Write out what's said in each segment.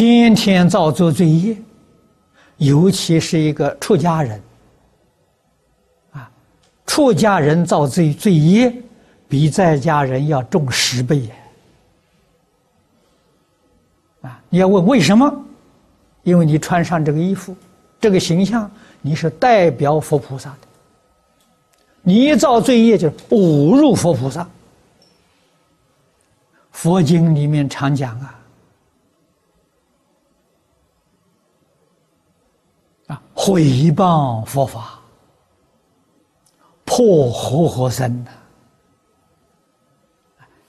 天天造作罪业，尤其是一个出家人，啊，出家人造罪罪业，比在家人要重十倍呀！啊，你要问为什么？因为你穿上这个衣服，这个形象，你是代表佛菩萨的，你一造罪业就是侮辱佛菩萨。佛经里面常讲啊。啊，毁谤佛法，破活活生呐！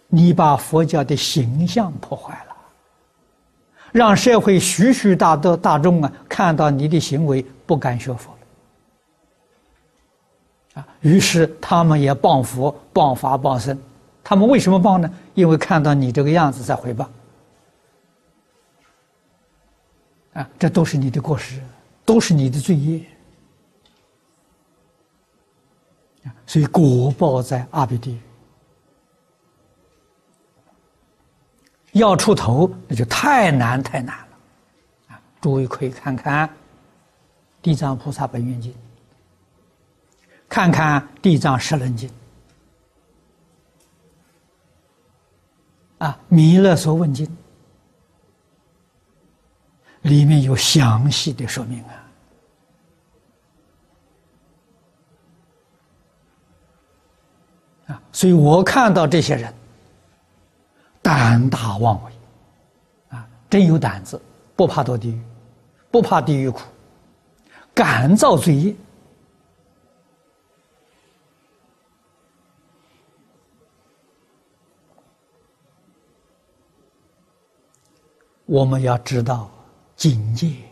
你把佛教的形象破坏了，让社会许许大多大众啊看到你的行为不敢学佛啊！于是他们也谤佛、谤法、谤僧。他们为什么谤呢？因为看到你这个样子在回谤啊！这都是你的过失。都是你的罪业。所以果报在阿鼻地。狱，要出头那就太难太难了。啊！诸位可以看看《地藏菩萨本愿经》，看看《地藏十轮经》啊，《弥勒所问经》里面有详细的说明啊。啊所以我看到这些人胆大妄为，啊，真有胆子，不怕堕地狱，不怕地狱苦，敢造罪业。我们要知道今夜。